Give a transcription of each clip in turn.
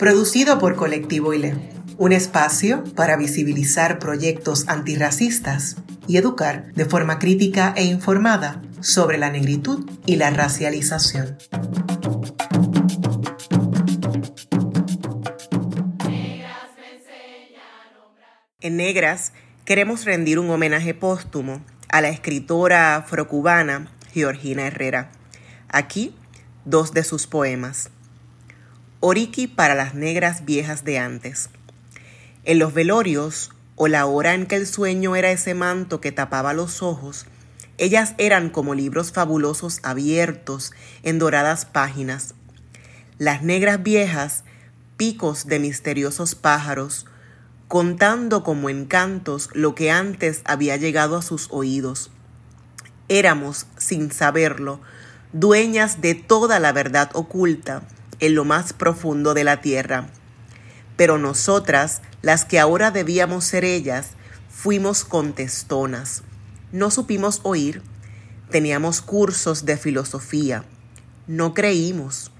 producido por Colectivo ILE, un espacio para visibilizar proyectos antirracistas y educar de forma crítica e informada sobre la negritud y la racialización. En Negras queremos rendir un homenaje póstumo a la escritora afrocubana Georgina Herrera. Aquí, dos de sus poemas. Oriki para las negras viejas de antes. En los velorios, o la hora en que el sueño era ese manto que tapaba los ojos, ellas eran como libros fabulosos abiertos en doradas páginas. Las negras viejas, picos de misteriosos pájaros, contando como encantos lo que antes había llegado a sus oídos. Éramos, sin saberlo, dueñas de toda la verdad oculta en lo más profundo de la tierra. Pero nosotras, las que ahora debíamos ser ellas, fuimos contestonas. No supimos oír, teníamos cursos de filosofía, no creímos.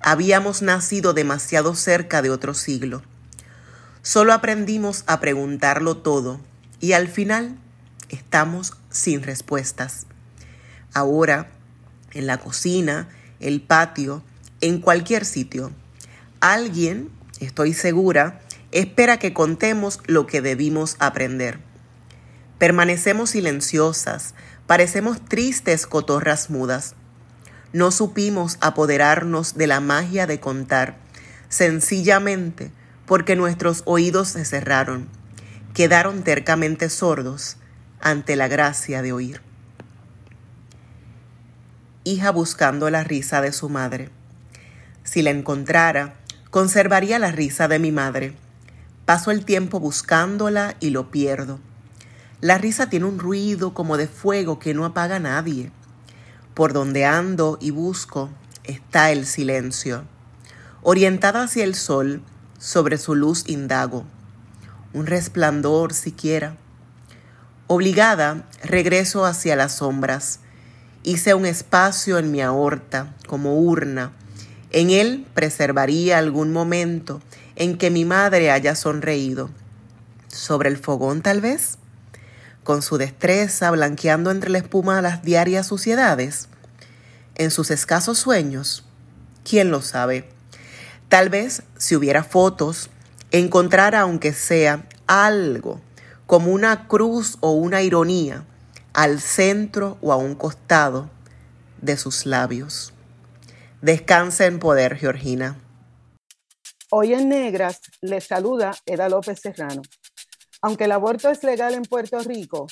Habíamos nacido demasiado cerca de otro siglo. Solo aprendimos a preguntarlo todo y al final estamos sin respuestas. Ahora, en la cocina, el patio, en cualquier sitio. Alguien, estoy segura, espera que contemos lo que debimos aprender. Permanecemos silenciosas, parecemos tristes cotorras mudas. No supimos apoderarnos de la magia de contar, sencillamente porque nuestros oídos se cerraron, quedaron tercamente sordos ante la gracia de oír. Hija buscando la risa de su madre. Si la encontrara, conservaría la risa de mi madre. Paso el tiempo buscándola y lo pierdo. La risa tiene un ruido como de fuego que no apaga nadie. Por donde ando y busco está el silencio. Orientada hacia el sol, sobre su luz indago. Un resplandor siquiera. Obligada, regreso hacia las sombras. Hice un espacio en mi aorta, como urna, en él preservaría algún momento en que mi madre haya sonreído. Sobre el fogón tal vez, con su destreza blanqueando entre la espuma las diarias suciedades. En sus escasos sueños, ¿quién lo sabe? Tal vez si hubiera fotos, encontrara aunque sea algo, como una cruz o una ironía, al centro o a un costado de sus labios. Descansa en poder, Georgina. Hoy en Negras les saluda Eda López Serrano. Aunque el aborto es legal en Puerto Rico,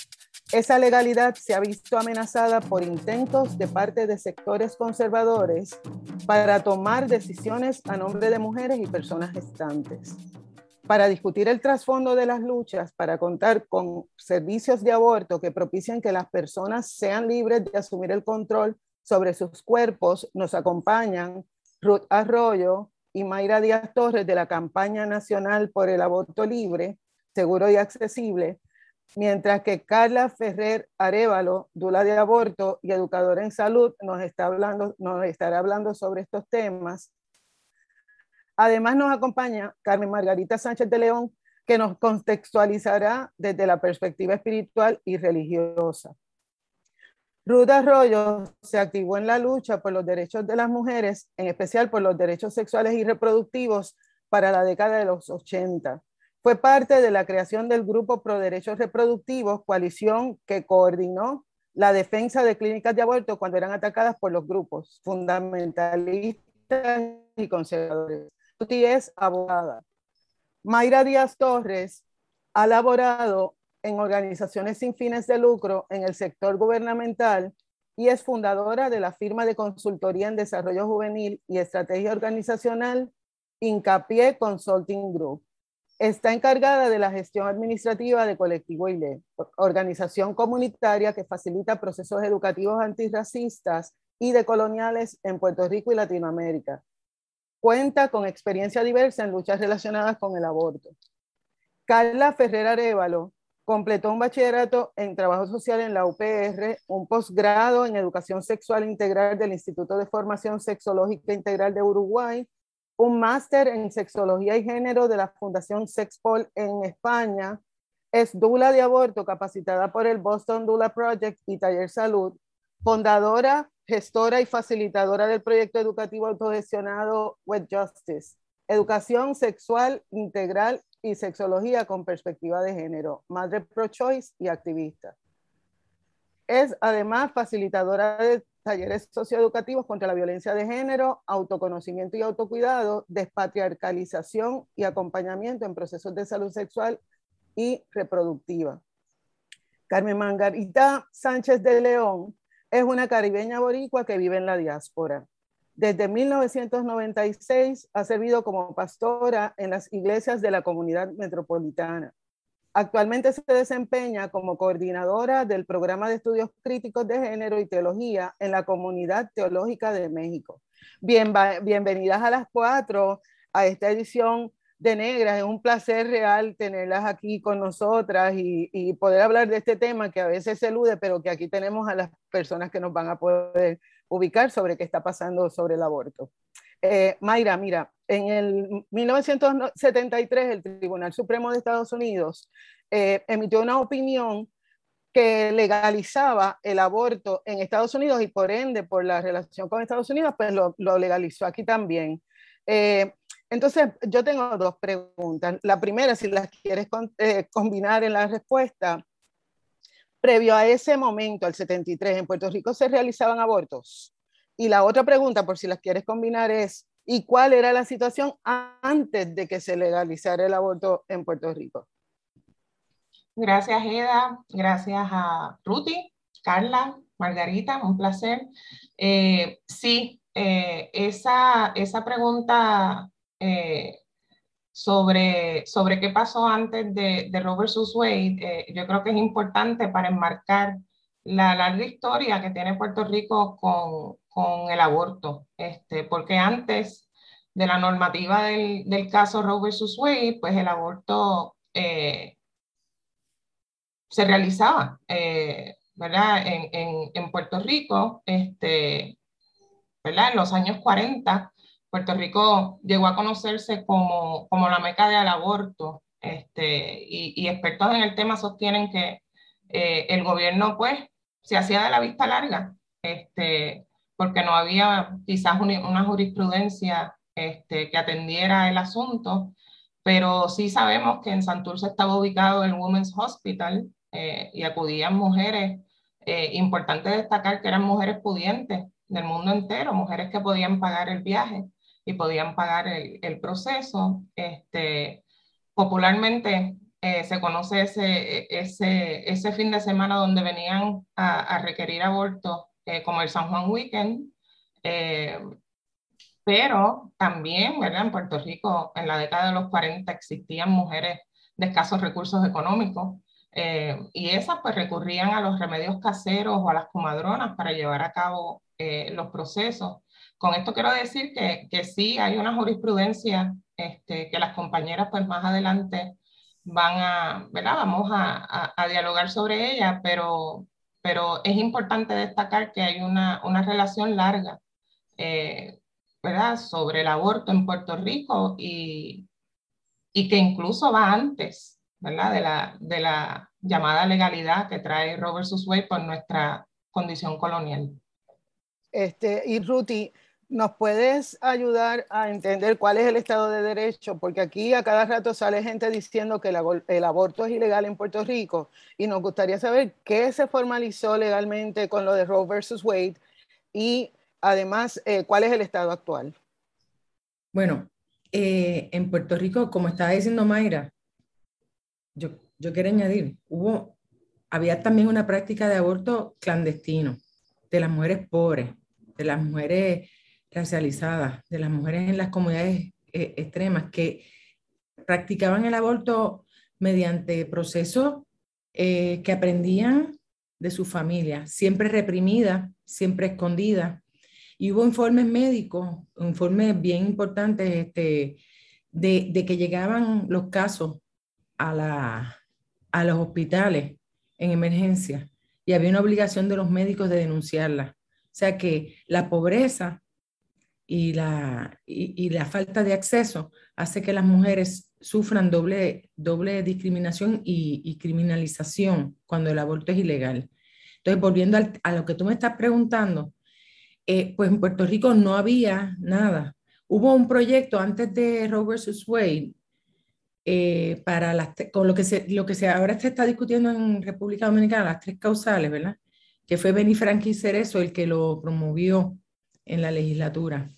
esa legalidad se ha visto amenazada por intentos de parte de sectores conservadores para tomar decisiones a nombre de mujeres y personas gestantes. Para discutir el trasfondo de las luchas, para contar con servicios de aborto que propicien que las personas sean libres de asumir el control sobre sus cuerpos nos acompañan Ruth Arroyo y Mayra Díaz Torres de la campaña nacional por el aborto libre, seguro y accesible, mientras que Carla Ferrer Arevalo, dula de aborto y educadora en salud, nos, está hablando, nos estará hablando sobre estos temas. Además nos acompaña Carmen Margarita Sánchez de León, que nos contextualizará desde la perspectiva espiritual y religiosa. Ruth Arroyo se activó en la lucha por los derechos de las mujeres, en especial por los derechos sexuales y reproductivos para la década de los 80. Fue parte de la creación del Grupo Pro Derechos Reproductivos, coalición que coordinó la defensa de clínicas de aborto cuando eran atacadas por los grupos fundamentalistas y conservadores. Ruth es abogada. Mayra Díaz Torres ha elaborado en organizaciones sin fines de lucro en el sector gubernamental y es fundadora de la firma de consultoría en desarrollo juvenil y estrategia organizacional Hincapié Consulting Group. Está encargada de la gestión administrativa de Colectivo ILE, organización comunitaria que facilita procesos educativos antirracistas y decoloniales en Puerto Rico y Latinoamérica. Cuenta con experiencia diversa en luchas relacionadas con el aborto. Carla Ferrer Arevalo completó un bachillerato en trabajo social en la UPR, un posgrado en educación sexual integral del Instituto de Formación Sexológica Integral de Uruguay un máster en sexología y género de la Fundación Sexpol en España. Es dula de aborto capacitada por el Boston Dula Project y Taller Salud, fundadora, gestora y facilitadora del proyecto educativo autogestionado With Justice, Educación Sexual Integral y Sexología con Perspectiva de Género, madre pro-choice y activista. Es además facilitadora de talleres socioeducativos contra la violencia de género, autoconocimiento y autocuidado, despatriarcalización y acompañamiento en procesos de salud sexual y reproductiva. Carmen Margarita Sánchez de León es una caribeña boricua que vive en la diáspora. Desde 1996 ha servido como pastora en las iglesias de la comunidad metropolitana. Actualmente se desempeña como coordinadora del programa de estudios críticos de género y teología en la Comunidad Teológica de México. Bien, bienvenidas a las cuatro a esta edición de Negras. Es un placer real tenerlas aquí con nosotras y, y, poder hablar de este tema que a veces se elude, pero que aquí tenemos a las personas que nos van a poder ubicar sobre qué está pasando sobre el aborto. Eh, Mayra, mira, en el 1973 el Tribunal Supremo de Estados Unidos eh, emitió una opinión que legalizaba el aborto en Estados Unidos y por ende, por la relación con Estados Unidos, pues lo, legalizó aquí también. Eh, entonces, yo tengo dos preguntas. La primera, si las quieres combinar en la respuesta, previo a ese momento, al 73, ¿en Puerto Rico se realizaban abortos? Y la otra pregunta, por si las quieres combinar, es, ¿y cuál era la situación antes de que se legalizara el aborto en Puerto Rico? Gracias, Eda. Gracias a Ruti, Carla, Margarita, un placer. Eh, sí, eh, esa, esa pregunta eh, sobre, sobre qué pasó antes de, de Robert Wade, yo creo que es importante para enmarcar la larga historia que tiene Puerto Rico con, con el aborto, este, porque antes de la normativa del, del caso Roe versus Wade, pues el aborto eh, se realizaba, eh, ¿verdad? En, en, en, Puerto Rico, este, ¿verdad? En los años 40, Puerto Rico llegó a conocerse como, como la meca del aborto, este, y, y, expertos en el tema sostienen que eh, el gobierno, pues, se hacía de la vista larga, este, porque no había quizás una jurisprudencia este, que atendiera el asunto, pero sí sabemos que en Santurce estaba ubicado el Women's Hospital eh, y acudían mujeres, eh, importante destacar que eran mujeres pudientes del mundo entero, mujeres que podían pagar el viaje y podían pagar el, proceso. Este, popularmente eh, se conoce ese, ese, ese fin de semana donde venían a, requerir aborto eh, como el San Juan Weekend, eh, pero también, ¿verdad? En Puerto Rico, en la década de los 40 existían mujeres de escasos recursos económicos eh, y esas pues recurrían a los remedios caseros o a las comadronas para llevar a cabo los procesos. Con esto quiero decir que, que sí hay una jurisprudencia este, que las compañeras pues más adelante van a, ¿verdad? Vamos a, a, a dialogar sobre ella, pero pero es importante destacar que hay una, una relación larga, eh, ¿verdad?, sobre el aborto en Puerto Rico y, y que incluso va antes, ¿verdad?, de la, de la llamada legalidad que trae Robert Wade por nuestra condición colonial. Este, y Ruti, ¿Nos puedes ayudar a entender cuál es el Estado de Derecho? Porque aquí a cada rato sale gente diciendo que el, aborto es ilegal en Puerto Rico y nos gustaría saber qué se formalizó legalmente con lo de Roe versus Wade y además eh, cuál es el Estado actual. Bueno, eh, en Puerto Rico, como estaba diciendo Mayra, yo, yo quiero añadir, hubo, había también una práctica de aborto clandestino de las mujeres pobres, de las mujeres racializadas, de las mujeres en las comunidades eh, extremas que practicaban el aborto mediante procesos eh, que aprendían de su familia, siempre reprimida, siempre escondida. Y hubo informes médicos, informes bien importantes este, de, que llegaban los casos a, la, a los hospitales en emergencia y había una obligación de los médicos de denunciarla. O sea que la pobreza y la, y, la falta de acceso hace que las mujeres sufran doble, doble discriminación y, criminalización cuando el aborto es ilegal. Entonces, volviendo a lo que tú me estás preguntando, eh, pues en Puerto Rico no había nada. Hubo un proyecto antes de Roe versus Wade eh, para las, con lo que, se, lo que se, ahora se está discutiendo en República Dominicana, las tres causales, ¿verdad? Que fue Benny Franklin Cerezo el que lo promovió en la legislatura.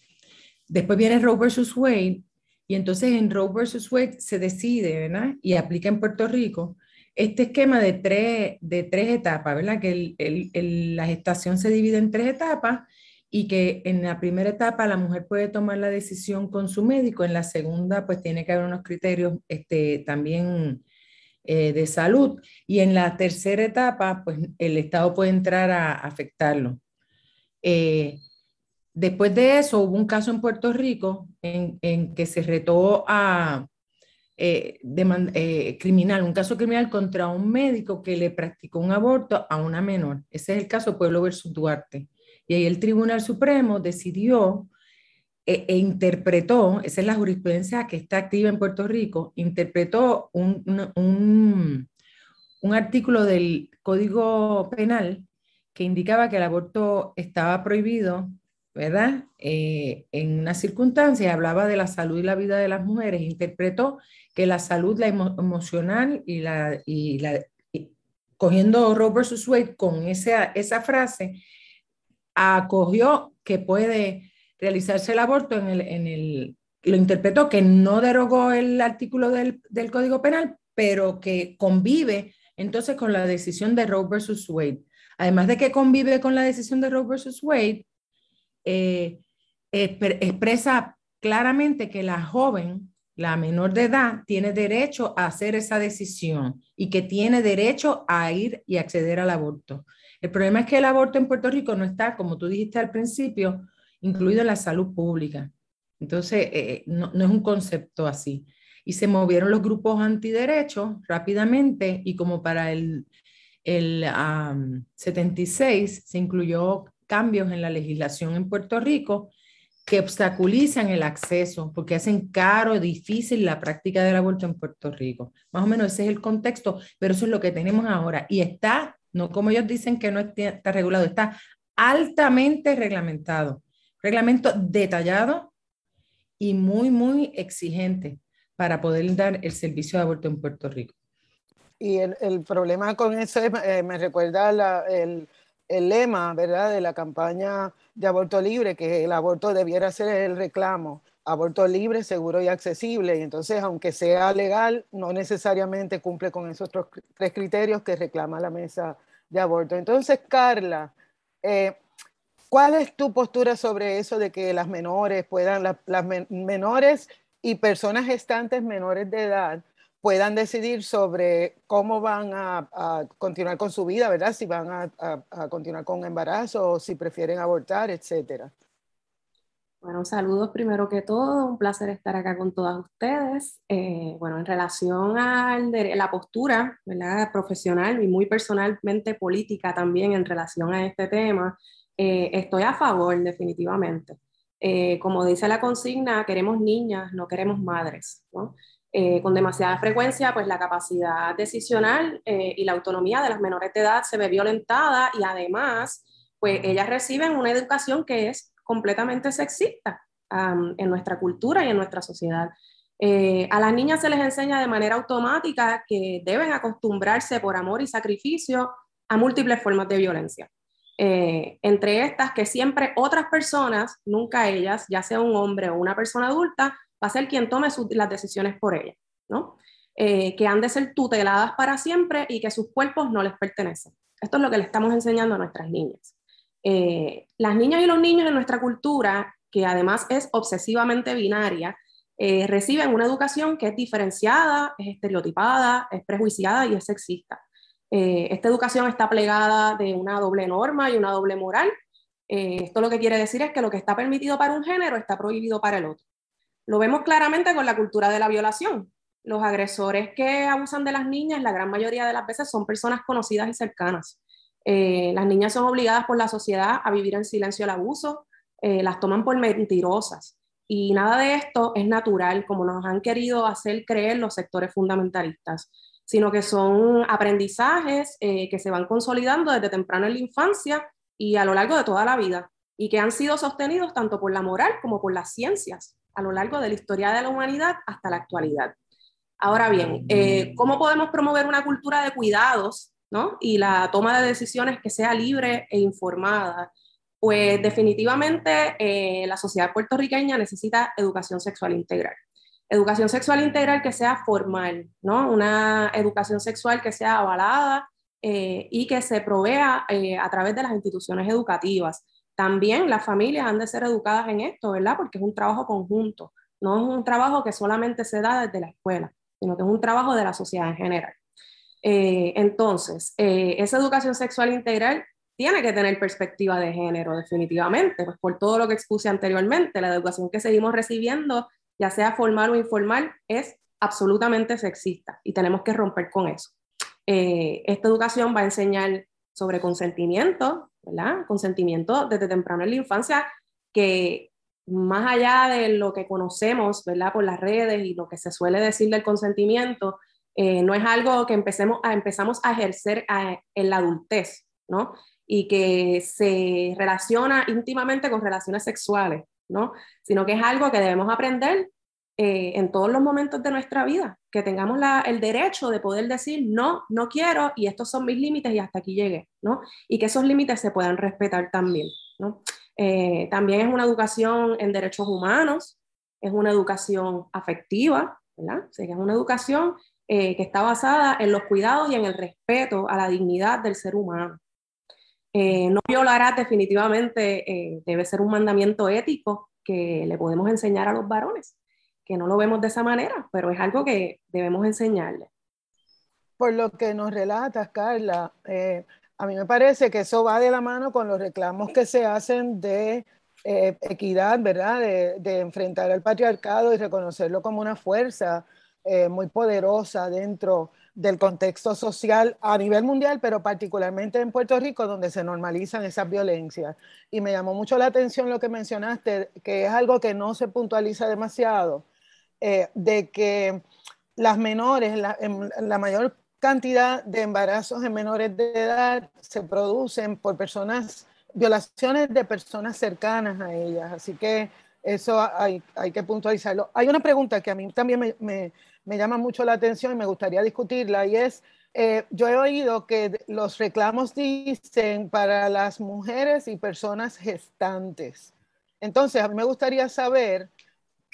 Después viene Roe versus Wade y entonces en Roe versus Wade se decide, ¿verdad? Y aplica en Puerto Rico este esquema de tres, de tres etapas, ¿verdad? Que la gestación se divide en tres etapas y que en la primera etapa la mujer puede tomar la decisión con su médico, en la segunda pues tiene que haber unos criterios este, también eh, de salud y en la tercera etapa pues el Estado puede entrar a, afectarlo. Eh, Después de eso hubo un caso en Puerto Rico en, que se retó a eh, eh, criminal, un caso criminal contra un médico que le practicó un aborto a una menor. Ese es el caso Pueblo versus Duarte. Y ahí el Tribunal Supremo decidió e, e interpretó, esa es la jurisprudencia que está activa en Puerto Rico, interpretó un, un, un artículo del Código Penal que indicaba que el aborto estaba prohibido ¿verdad? Eh, en una circunstancia hablaba de la salud y la vida de las mujeres, interpretó que la salud la emocional y la, y la cogiendo Roe versus Wade con esa, esa frase, acogió que puede realizarse el aborto en el, en el, lo interpretó que no derogó el artículo del, del Código Penal, pero que convive entonces con la decisión de Roe versus Wade. Además de que convive con la decisión de Roe versus Wade, eh, expresa claramente que la joven, la menor de edad, tiene derecho a hacer esa decisión y que tiene derecho a ir y acceder al aborto. El problema es que el aborto en Puerto Rico no está, como tú dijiste al principio, incluido en la salud pública. Entonces, eh, no, es un concepto así. Y se movieron los grupos antiderechos rápidamente y como para el, el 76 se incluyó cambios en la legislación en Puerto Rico que obstaculizan el acceso porque hacen caro, difícil la práctica del aborto en Puerto Rico. Más o menos ese es el contexto, pero eso es lo que tenemos ahora. Y está, no como ellos dicen que no está regulado, está altamente reglamentado. Reglamento detallado y muy, muy exigente para poder dar el servicio de aborto en Puerto Rico. Y el, el problema con eso eh, me recuerda la, el, el lema, ¿verdad?, de la campaña de aborto libre, que el aborto debiera ser el reclamo, aborto libre, seguro y accesible. Y entonces, aunque sea legal, no necesariamente cumple con esos tres criterios que reclama la mesa de aborto. Entonces, Carla, eh, ¿cuál es tu postura sobre eso de que las menores puedan, las menores y personas gestantes menores de edad puedan decidir sobre cómo van a, continuar con su vida, ¿verdad? Si van a, continuar con embarazo o si prefieren abortar, etcétera. Bueno, saludos primero que todo, un placer estar acá con todas ustedes. Eh, bueno, en relación a la postura ¿verdad? profesional y muy personalmente política también en relación a este tema, eh, estoy a favor definitivamente. Eh, como dice la consigna, queremos niñas, no queremos madres. ¿no? Eh, con demasiada frecuencia, pues la capacidad decisional eh, y la autonomía de las menores de edad se ve violentada y además, pues ellas reciben una educación que es completamente sexista en nuestra cultura y en nuestra sociedad. Eh, a las niñas se les enseña de manera automática que deben acostumbrarse por amor y sacrificio a múltiples formas de violencia. entre estas que siempre otras personas, nunca ellas, ya sea un hombre o una persona adulta, va a ser quien tome las decisiones por ella, ¿no? Eh, que han de ser tuteladas para siempre y que sus cuerpos no les pertenecen. Esto es lo que le estamos enseñando a nuestras niñas. Eh, las niñas y los niños en nuestra cultura, que además es obsesivamente binaria, reciben una educación que es diferenciada, es estereotipada, es prejuiciada y es sexista. esta educación está plegada de una doble norma y una doble moral. esto lo que quiere decir es que lo que está permitido para un género está prohibido para el otro. Lo vemos claramente con la cultura de la violación. Los agresores que abusan de las niñas, la gran mayoría de las veces, son personas conocidas y cercanas. Eh, las niñas son obligadas por la sociedad a vivir en silencio el abuso, eh, las toman por mentirosas. Y nada de esto es natural, como nos han querido hacer creer los sectores fundamentalistas, sino que son aprendizajes eh, que se van consolidando desde temprano en la infancia y a lo largo de toda la vida, y que han sido sostenidos tanto por la moral como por las ciencias a lo largo de la historia de la humanidad hasta la actualidad. Ahora bien, eh, ¿cómo podemos promover una cultura de cuidados ¿no? y la toma de decisiones que sea libre e informada? Pues definitivamente eh, la sociedad puertorriqueña necesita educación sexual integral. Educación sexual integral que sea formal, ¿no? una educación sexual que sea avalada eh, y que se provea a través de las instituciones educativas también las familias han de ser educadas en esto, ¿verdad? Porque es un trabajo conjunto, no es un trabajo que solamente se da desde la escuela, sino que es un trabajo de la sociedad en general. Eh, entonces, eh, esa educación sexual integral tiene que tener perspectiva de género, definitivamente, pues por todo lo que expuse anteriormente, la educación que seguimos recibiendo, ya sea formal o informal, es absolutamente sexista y tenemos que romper con eso. Eh, esta educación va a enseñar sobre consentimiento, ¿verdad? Consentimiento desde temprano en la infancia, que más allá de lo que conocemos, ¿verdad? Por las redes y lo que se suele decir del consentimiento, eh, no es algo que empecemos a, empezamos a ejercer en la adultez, ¿no? Y que se relaciona íntimamente con relaciones sexuales, ¿no? Sino que es algo que debemos aprender eh, en todos los momentos de nuestra vida, que tengamos el derecho de poder decir, no, no quiero y estos son mis límites y hasta aquí llegué, ¿no? Y que esos límites se puedan respetar también, ¿no? Eh, también es una educación en derechos humanos, es una educación afectiva, ¿verdad? O sea, es una educación eh, que está basada en los cuidados y en el respeto a la dignidad del ser humano. no violará definitivamente, debe ser un mandamiento ético que le podemos enseñar a los varones que no lo vemos de esa manera, pero es algo que debemos enseñarle. Por lo que nos relatas, Carla, eh, a mí me parece que eso va de la mano con los reclamos que se hacen de eh, equidad, ¿verdad? De, enfrentar al patriarcado y reconocerlo como una fuerza eh, muy poderosa dentro del contexto social a nivel mundial, pero particularmente en Puerto Rico, donde se normalizan esas violencias. Y me llamó mucho la atención lo que mencionaste, que es algo que no se puntualiza demasiado, eh, de que las menores, la, mayor cantidad de embarazos en menores de edad se producen por personas, violaciones de personas cercanas a ellas. Así que eso hay, hay que puntualizarlo. Hay una pregunta que a mí también me, me, me llama mucho la atención y me gustaría discutirla y es, eh, yo he oído que los reclamos dicen para las mujeres y personas gestantes. Entonces, a mí me gustaría saber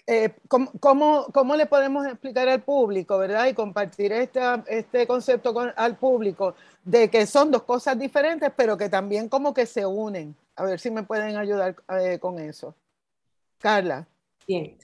eh, ¿cómo, cómo, le podemos explicar al público, verdad? Y compartir este concepto con, al público de que son dos cosas diferentes, pero que también como que se unen. A ver si me pueden ayudar eh, con eso. Carla. Bien.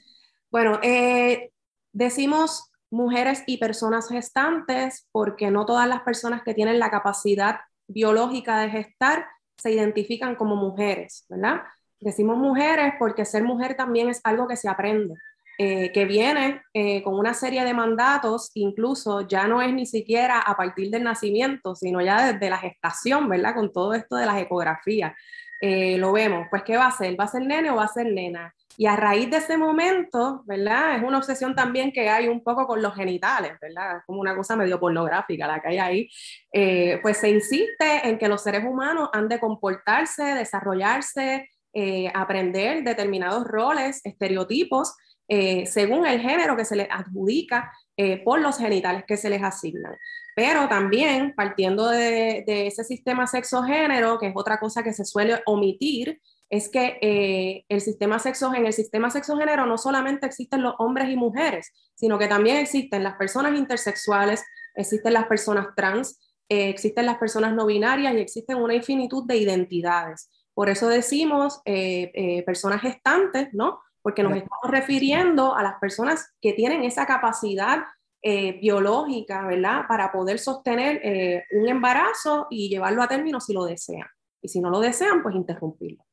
Bueno, eh, decimos mujeres y personas gestantes porque no todas las personas que tienen la capacidad biológica de gestar se identifican como mujeres, ¿verdad? Decimos mujeres porque ser mujer también es algo que se aprende, eh, que viene eh, con una serie de mandatos, incluso ya no es ni siquiera a partir del nacimiento, sino ya desde la gestación, ¿verdad? Con todo esto de las ecografías. Eh, lo vemos, pues ¿qué va a ser? ¿Va a ser nene o va a ser nena? Y a raíz de ese momento, ¿verdad? Es una obsesión también que hay un poco con los genitales, ¿verdad? Es como una cosa medio pornográfica la que hay ahí. pues se insiste en que los seres humanos han de comportarse, desarrollarse, eh, aprender determinados roles, estereotipos, eh, según el género que se les adjudica eh, por los genitales que se les asignan. Pero también partiendo de, ese sistema sexo-género, que es otra cosa que se suele omitir, es que el sistema sexo, en el sistema sexo-género no solamente existen los hombres y mujeres, sino que también existen las personas intersexuales, existen las personas trans, existen las personas no binarias y existen una infinitud de identidades. Por eso decimos eh, eh, personas gestantes, ¿no? porque nos estamos refiriendo a las personas que tienen esa capacidad eh, biológica, ¿verdad? Para poder sostener un embarazo y llevarlo a término si lo desean. Y si no lo desean, pues interrumpirlo.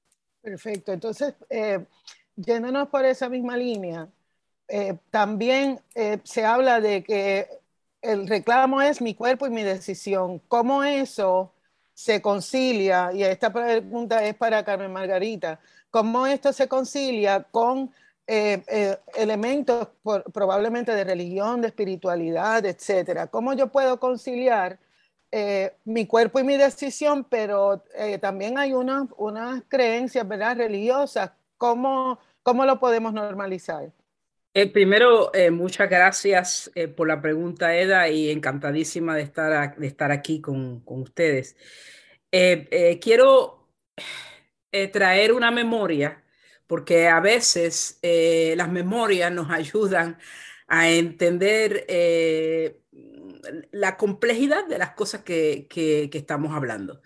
Perfecto. Entonces, yéndonos por esa misma línea, también se habla de que el reclamo es mi cuerpo y mi decisión. ¿Cómo eso se concilia? Y esta pregunta es para Carmen Margarita. ¿Cómo esto se concilia con eh, eh, elementos probablemente de religión, de espiritualidad, etcétera? ¿Cómo yo puedo conciliar eh, mi cuerpo y mi decisión, pero también hay unas, unas creencias ¿verdad? religiosas? ¿Cómo, ¿Cómo lo podemos normalizar? Primero, muchas gracias por la pregunta, Eda, y encantadísima de estar, de estar aquí con, con ustedes. quiero eh, traer una memoria, porque a veces eh, las memorias nos ayudan a entender eh, la complejidad de las cosas que, que, estamos hablando.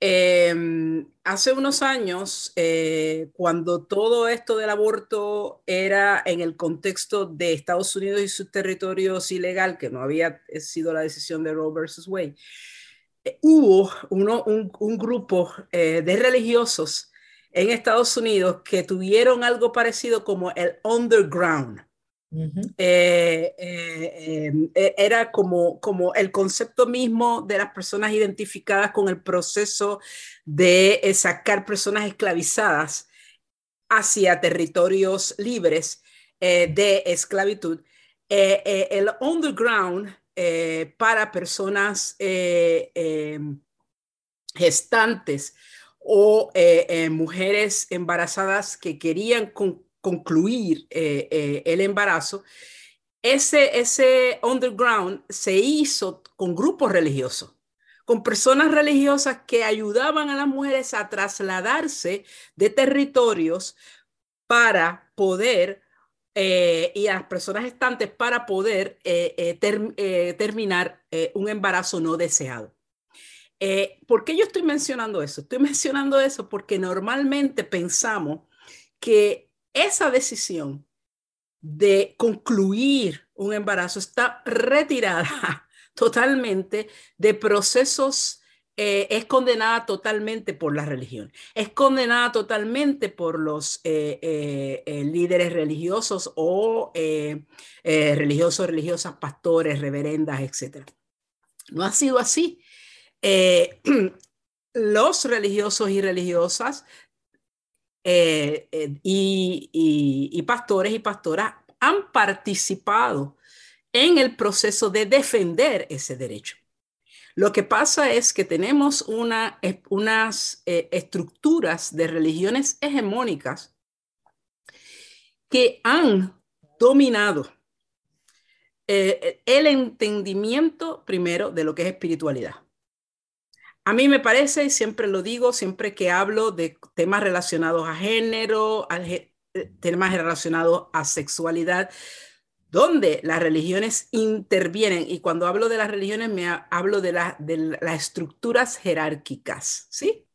Em, hace unos años, cuando todo esto del aborto era en el contexto de Estados Unidos y sus territorios ilegal, que no había sido la decisión de Roe versus Wade, hubo uno, un, grupo eh, de religiosos en Estados Unidos que tuvieron algo parecido como el underground. Eh, eh, era como, como el concepto mismo de las personas identificadas con el proceso de sacar personas esclavizadas hacia territorios libres de esclavitud. el underground eh, para personas eh, em, gestantes o eh, mujeres embarazadas que querían concluir el embarazo, ese, ese underground se hizo con grupos religiosos con personas religiosas que ayudaban a las mujeres a trasladarse de territorios para poder eh, y a las personas estantes para poder eh, eh, terminar un embarazo no deseado. ¿Por qué yo estoy mencionando eso? Estoy mencionando eso porque normalmente pensamos que esa decisión de concluir un embarazo está retirada totalmente de procesos eh, es condenada totalmente por la religión, es condenada totalmente por los eh, eh, líderes religiosos o religiosos, religiosas, pastores, reverendas, etc. No ha sido así. los religiosos y religiosas y pastores y pastoras han participado en el proceso de defender ese derecho. Lo que pasa es que tenemos una, unas eh, estructuras de religiones hegemónicas que han dominado eh, el entendimiento primero de lo que es espiritualidad. A mí me parece, y siempre lo digo, siempre que hablo de temas relacionados a género, eh, temas relacionados a sexualidad, donde las religiones intervienen, y cuando hablo de las religiones me hablo de, de las estructuras jerárquicas, ¿sí?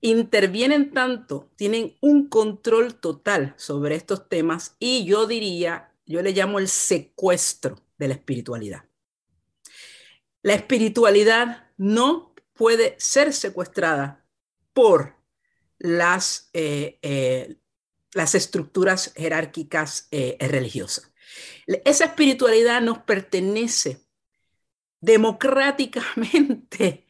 Intervienen tanto, tienen un control total sobre estos temas y yo diría, yo le llamo el secuestro de la espiritualidad. La espiritualidad no puede ser secuestrada por las, eh, eh, las estructuras jerárquicas eh, religiosas. Esa espiritualidad nos pertenece democráticamente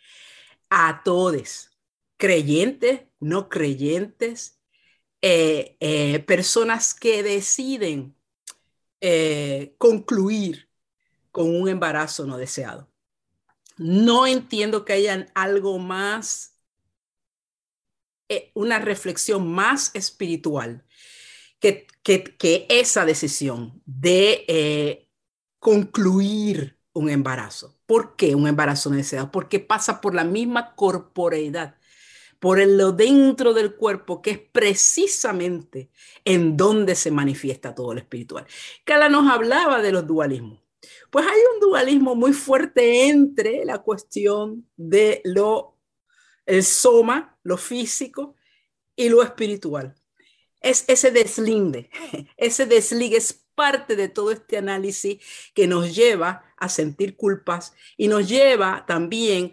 a todos, creyentes, no creyentes, personas que deciden concluir con un embarazo no deseado. No entiendo que haya algo más, una reflexión más espiritual que, esa decisión de eh, concluir un embarazo. ¿Por qué un embarazo no deseado? Porque pasa por la misma corporeidad, por lo dentro del cuerpo, que es precisamente en donde se manifiesta todo lo espiritual. Cala nos hablaba de los dualismos. Pues hay un dualismo muy fuerte entre la cuestión de lo, el soma, lo físico, y lo espiritual. Es ese deslinde, ese desligue es parte de todo este análisis que nos lleva a sentir culpas y nos lleva también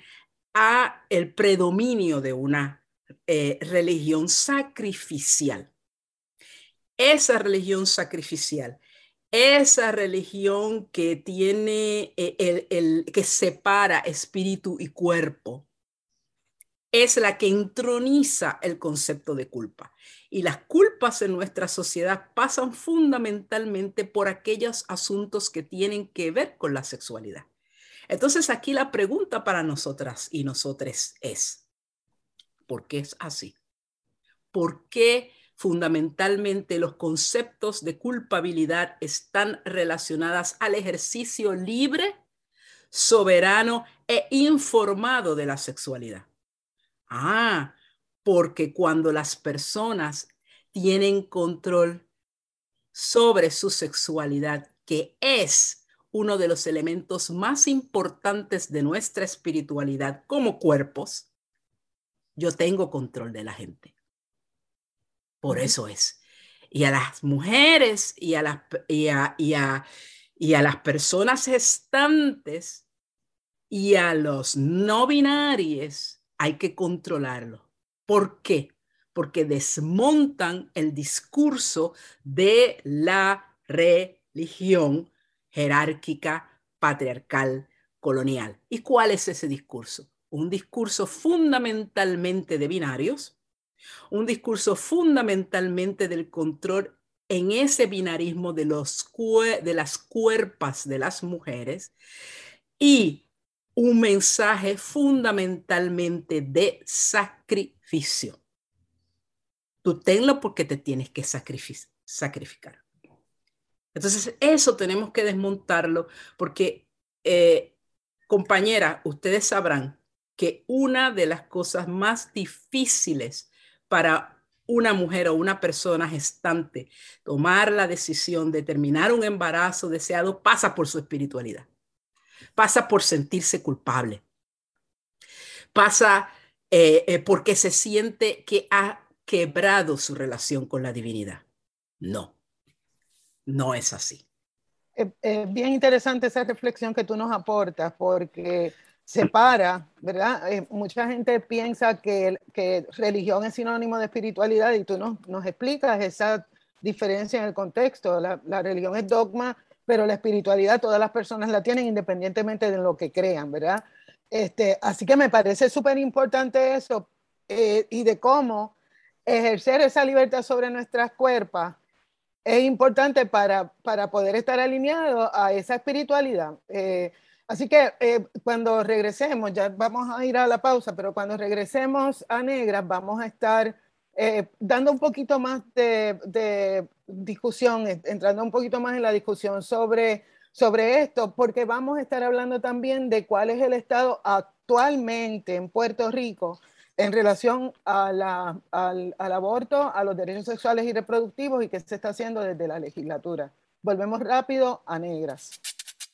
a el predominio de una eh, religión sacrificial. Esa religión sacrificial, esa religión que tiene eh, el, el que separa espíritu y cuerpo, es la que entroniza el concepto de culpa. Y las culpas en nuestra sociedad pasan fundamentalmente por aquellos asuntos que tienen que ver con la sexualidad. Entonces aquí la pregunta para nosotras y nosotros es, ¿por qué es así? ¿Por qué fundamentalmente los conceptos de culpabilidad están relacionados al ejercicio libre, soberano e informado de la sexualidad? Ah, porque cuando las personas tienen control sobre su sexualidad, que es uno de los elementos más importantes de nuestra espiritualidad como cuerpos, yo tengo control de la gente. Por eso es. Y a las mujeres y a las, y a, y a, y a las personas gestantes y a los no binarios hay que controlarlo. ¿Por qué? Porque desmontan el discurso de la religión jerárquica, patriarcal, colonial. ¿Y cuál es ese discurso? Un discurso fundamentalmente de binarios, un discurso fundamentalmente del control en ese binarismo de, los, de las cuerpas de las mujeres y un mensaje fundamentalmente de sacrificio. Tú tenlo porque te tienes que sacrificar. Entonces, eso tenemos que desmontarlo porque, eh, compañera, ustedes sabrán que una de las cosas más difíciles para una mujer o una persona gestante tomar la decisión de terminar un embarazo deseado pasa por su espiritualidad pasa por sentirse culpable, pasa eh, eh, porque se siente que ha quebrado su relación con la divinidad. No, no es así. Es bien interesante esa reflexión que tú nos aportas porque separa, ¿verdad? Eh, mucha gente piensa que, religión es sinónimo de espiritualidad y tú nos, nos explicas esa diferencia en el contexto. La, la religión es dogma pero la espiritualidad todas las personas la tienen independientemente de lo que crean, ¿verdad? Este, así que me parece súper importante eso eh, y de cómo ejercer esa libertad sobre nuestras cuerpos es importante para, para poder estar alineado a esa espiritualidad. Eh, así que eh, cuando regresemos, ya vamos a ir a la pausa, pero cuando regresemos a Negras vamos a estar dando un poquito más de, de discusión, entrando un poquito más en la discusión sobre, sobre esto, porque vamos a estar hablando también de cuál es el estado actualmente en Puerto Rico en relación a la, al, al, aborto, a los derechos sexuales y reproductivos y qué se está haciendo desde la legislatura. Volvemos rápido a negras.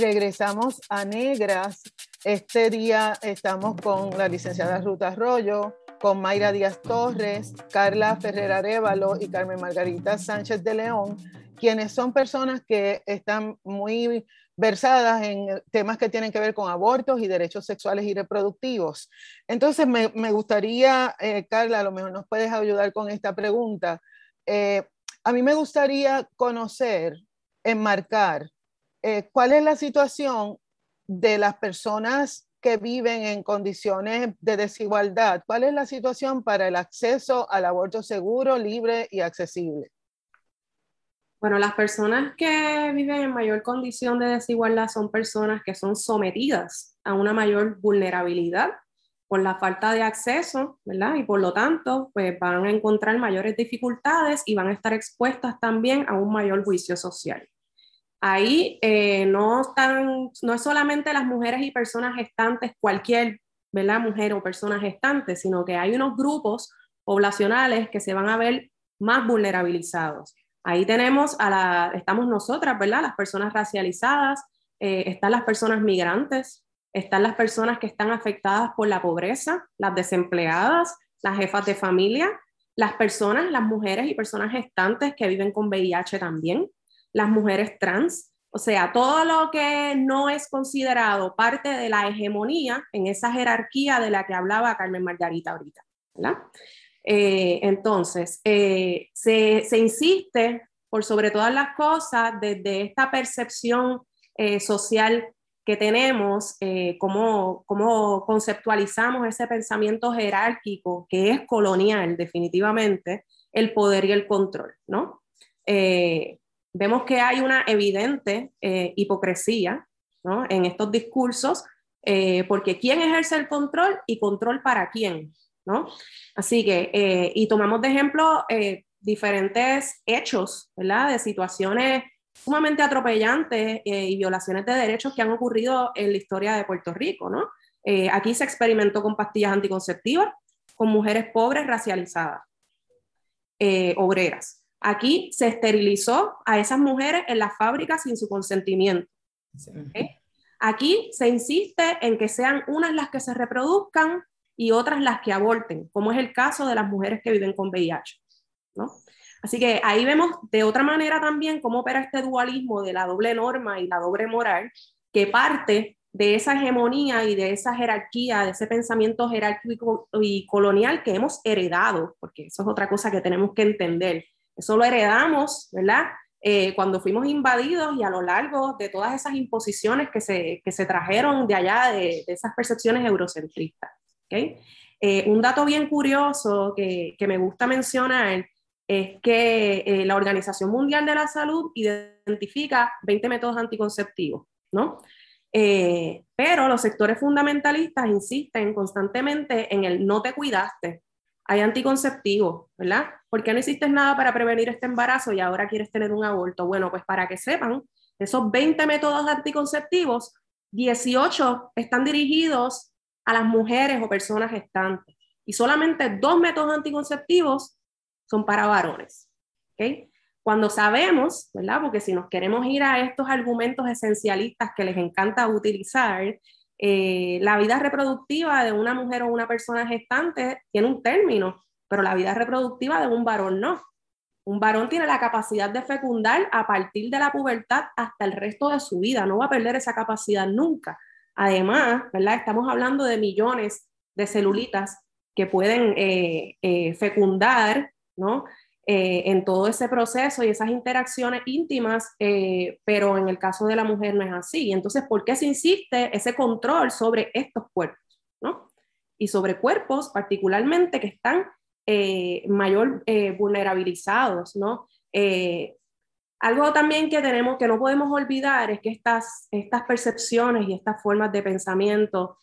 Regresamos a Negras este día estamos con la licenciada Ruta Arroyo, con Mayra Díaz Torres, Carla Ferrer Arevalo y Carmen Margarita Sánchez de León, quienes son personas que están muy versadas en temas que tienen que ver con abortos y derechos sexuales y reproductivos. Entonces, me, gustaría, eh, Carla, a lo mejor nos puedes ayudar con esta pregunta. Eh, a mí me gustaría conocer, enmarcar, eh, cuál es la situación de las personas que viven en condiciones de desigualdad, ¿cuál es la situación para el acceso al aborto seguro, libre y accesible? Bueno, las personas que viven en mayor condición de desigualdad son personas que son sometidas a una mayor vulnerabilidad por la falta de acceso, ¿verdad? Y por lo tanto, pues van a encontrar mayores dificultades y van a estar expuestas también a un mayor juicio social. Ahí eh, no, están, no es solamente las mujeres y personas gestantes, cualquier ¿verdad? mujer o persona gestante, sino que hay unos grupos poblacionales que se van a ver más vulnerabilizados. Ahí tenemos a la, estamos nosotras, ¿verdad? Las personas racializadas, eh, están las personas migrantes, están las personas que están afectadas por la pobreza, las desempleadas, las jefas de familia, las personas, las mujeres y personas gestantes que viven con VIH también, las mujeres trans, o sea, todo lo que no es considerado parte de la hegemonía en esa jerarquía de la que hablaba Carmen Margarita ahorita. Eh, entonces, eh, se, se, insiste por sobre todas las cosas desde esta percepción eh, social que tenemos, eh, cómo, conceptualizamos ese pensamiento jerárquico que es colonial definitivamente, el poder y el control, ¿no? Vemos que hay una evidente eh, hipocresía ¿no? en estos discursos, porque ¿quién ejerce el control y control para quién? ¿no? Así que, y tomamos de ejemplo diferentes hechos, ¿verdad? De situaciones sumamente atropellantes eh, y violaciones de derechos que han ocurrido en la historia de Puerto Rico, ¿no? Eh, aquí se experimentó con pastillas anticonceptivas, con mujeres pobres racializadas, eh, obreras. Aquí se esterilizó a esas mujeres en las fábricas sin su consentimiento. Aquí se insiste en que sean unas las que se reproduzcan y otras las que aborten, como es el caso de las mujeres que viven con VIH. ¿no? Así que ahí vemos de otra manera también cómo opera este dualismo de la doble norma y la doble moral, que parte de esa hegemonía y de esa jerarquía, de ese pensamiento jerárquico y colonial que hemos heredado, porque eso es otra cosa que tenemos que entender. Eso lo heredamos, ¿verdad? Eh, cuando fuimos invadidos y a lo largo de todas esas imposiciones que se, que se trajeron de allá, de, esas percepciones eurocentristas. ¿okay? Eh, un dato bien curioso que, que me gusta mencionar es que eh, la Organización Mundial de la Salud identifica 20 métodos anticonceptivos, ¿no? Pero los sectores fundamentalistas insisten constantemente en el no te cuidaste, hay anticonceptivos, ¿verdad? ¿Por qué no hiciste nada para prevenir este embarazo y ahora quieres tener un aborto? Bueno, pues para que sepan, esos 20 métodos anticonceptivos, 18 están dirigidos a las mujeres o personas gestantes y solamente dos métodos anticonceptivos son para varones. ¿okay? Cuando sabemos, ¿verdad? Porque si nos queremos ir a estos argumentos esencialistas que les encanta utilizar, eh, la vida reproductiva de una mujer o una persona gestante tiene un término, pero la vida reproductiva de un varón no. Un varón tiene la capacidad de fecundar a partir de la pubertad hasta el resto de su vida, no va a perder esa capacidad nunca. Además, ¿verdad? Estamos hablando de millones de celulitas que pueden eh, eh, fecundar ¿no? Eh, en todo ese proceso y esas interacciones íntimas, eh, pero en el caso de la mujer no es así. Entonces, ¿por qué se insiste ese control sobre estos cuerpos? ¿no? Y sobre cuerpos particularmente que están eh, mayor vulnerabilizados, ¿no? algo también que tenemos, que no podemos olvidar es que estas, estas percepciones y estas formas de pensamiento,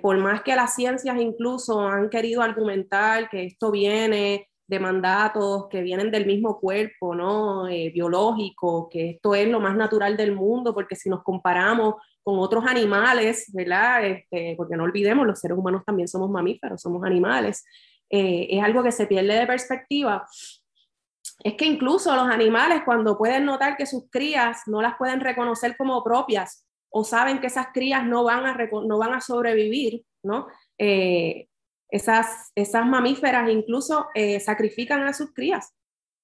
por más que las ciencias incluso han querido argumentar que esto viene de mandatos que vienen del mismo cuerpo, ¿no? Eh, biológico, que esto es lo más natural del mundo, porque si nos comparamos con otros animales, ¿verdad? Este, porque no olvidemos, los seres humanos también somos mamíferos, somos animales, eh, es algo que se pierde de perspectiva. Es que incluso los animales, cuando pueden notar que sus crías no las pueden reconocer como propias o saben que esas crías no van a, no van a sobrevivir, ¿no? Eh, esas, esas mamíferas incluso eh, sacrifican a sus crías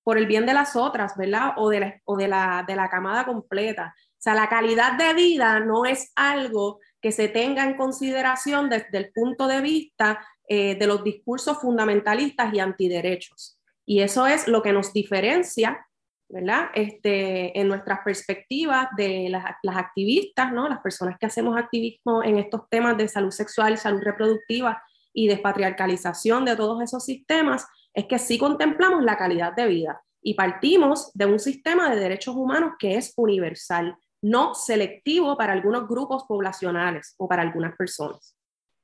por el bien de las otras, ¿verdad? O de la, o de la, de la camada completa. O sea, la calidad de vida no es algo que se tenga en consideración desde el punto de vista eh, de los discursos fundamentalistas y antiderechos. Y eso es lo que nos diferencia, ¿verdad? Este, en nuestras perspectivas de las, las, activistas, ¿no? Las personas que hacemos activismo en estos temas de salud sexual, salud reproductiva y despatriarcalización de todos esos sistemas es que sí contemplamos la calidad de vida y partimos de un sistema de derechos humanos que es universal, no selectivo para algunos grupos poblacionales o para algunas personas.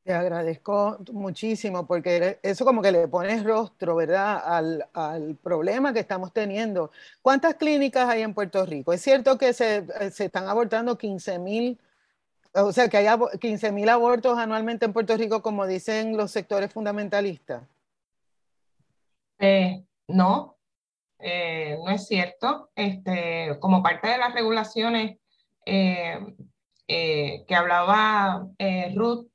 Te agradezco muchísimo porque eso como que le pones rostro, ¿verdad? Al, al, problema que estamos teniendo. ¿Cuántas clínicas hay en Puerto Rico? Es cierto que se, se están abortando 15 mil, o sea, que hay 15 mil abortos anualmente en Puerto Rico, como dicen los sectores fundamentalistas. Eh, no, eh, no es cierto. Este, como parte de las regulaciones eh, que hablaba Ruth,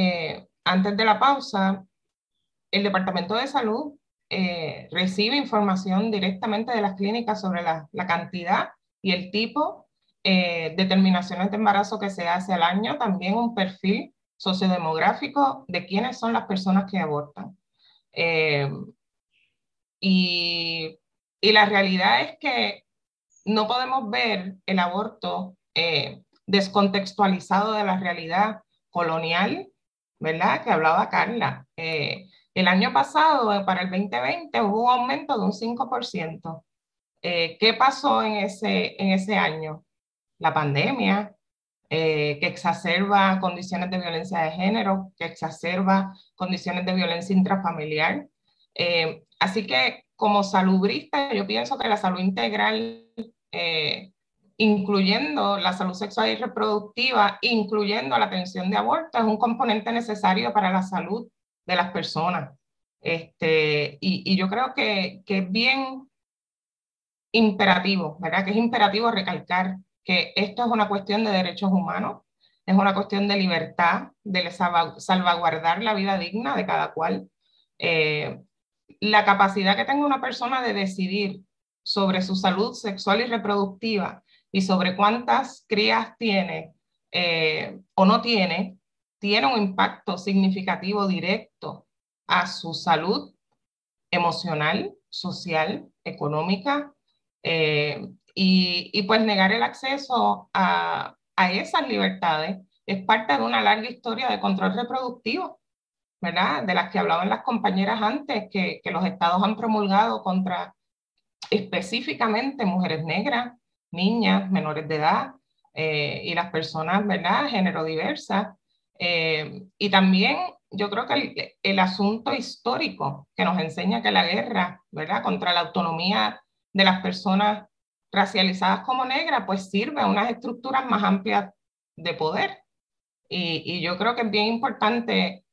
eh, antes de la pausa, el Departamento de Salud eh, recibe información directamente de las clínicas sobre la, cantidad y el tipo eh, terminaciones de embarazo que se hace al año, también un perfil sociodemográfico de quiénes son las personas que abortan. y, y, la realidad es que no podemos ver el aborto descontextualizado de la realidad colonial ¿verdad? Que hablaba Carla. Eh, el año pasado, eh, para el 2020, hubo un aumento de un 5%. Eh, ¿Qué pasó en ese, en ese año? La pandemia, que exacerba condiciones de violencia de género, que exacerba condiciones de violencia intrafamiliar. así que como salubrista, yo pienso que la salud integral incluyendo la salud sexual y reproductiva, incluyendo la atención de aborto, es un componente necesario para la salud de las personas. Este, y, yo creo que, que, es bien imperativo, ¿verdad? Que es imperativo recalcar que esto es una cuestión de derechos humanos, es una cuestión de libertad, de salvaguardar la vida digna de cada cual. Eh, la capacidad que tenga una persona de decidir sobre su salud sexual y reproductiva y sobre cuántas crías tiene eh, o no tiene, tiene un impacto significativo directo a su salud emocional, social, económica, eh, y, y, pues negar el acceso a, a esas libertades es parte de una larga historia de control reproductivo, ¿verdad? De las que hablaban las compañeras antes, que, que los estados han promulgado contra específicamente mujeres negras, niñas menores de edad eh, y las personas, ¿verdad?, género diversas. Eh, y también yo creo que el, el, asunto histórico que nos enseña que la guerra, ¿verdad?, contra la autonomía de las personas racializadas como negras, pues sirve a unas estructuras más amplias de poder. Y, y yo creo que es bien importante,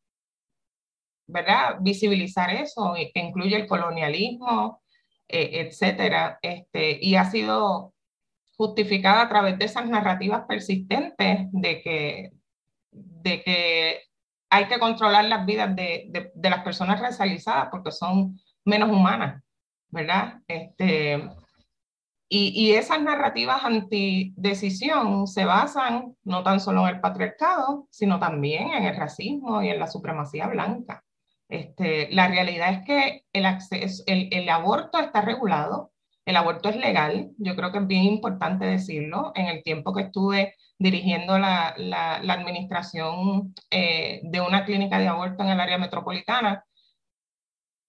¿verdad?, visibilizar eso, que incluye el colonialismo, eh, etcétera. Este, y ha sido justificada a través de esas narrativas persistentes de que, de que hay que controlar las vidas de, de, las personas racializadas porque son menos humanas, ¿verdad? Este, y, y, esas narrativas antidecisión se basan no tan solo en el patriarcado, sino también en el racismo y en la supremacía blanca. Este, la realidad es que el, acceso, el, el aborto está regulado, el aborto es legal, yo creo que es bien importante decirlo. En el tiempo que estuve dirigiendo la, la, administración eh, de una clínica de aborto en el área metropolitana,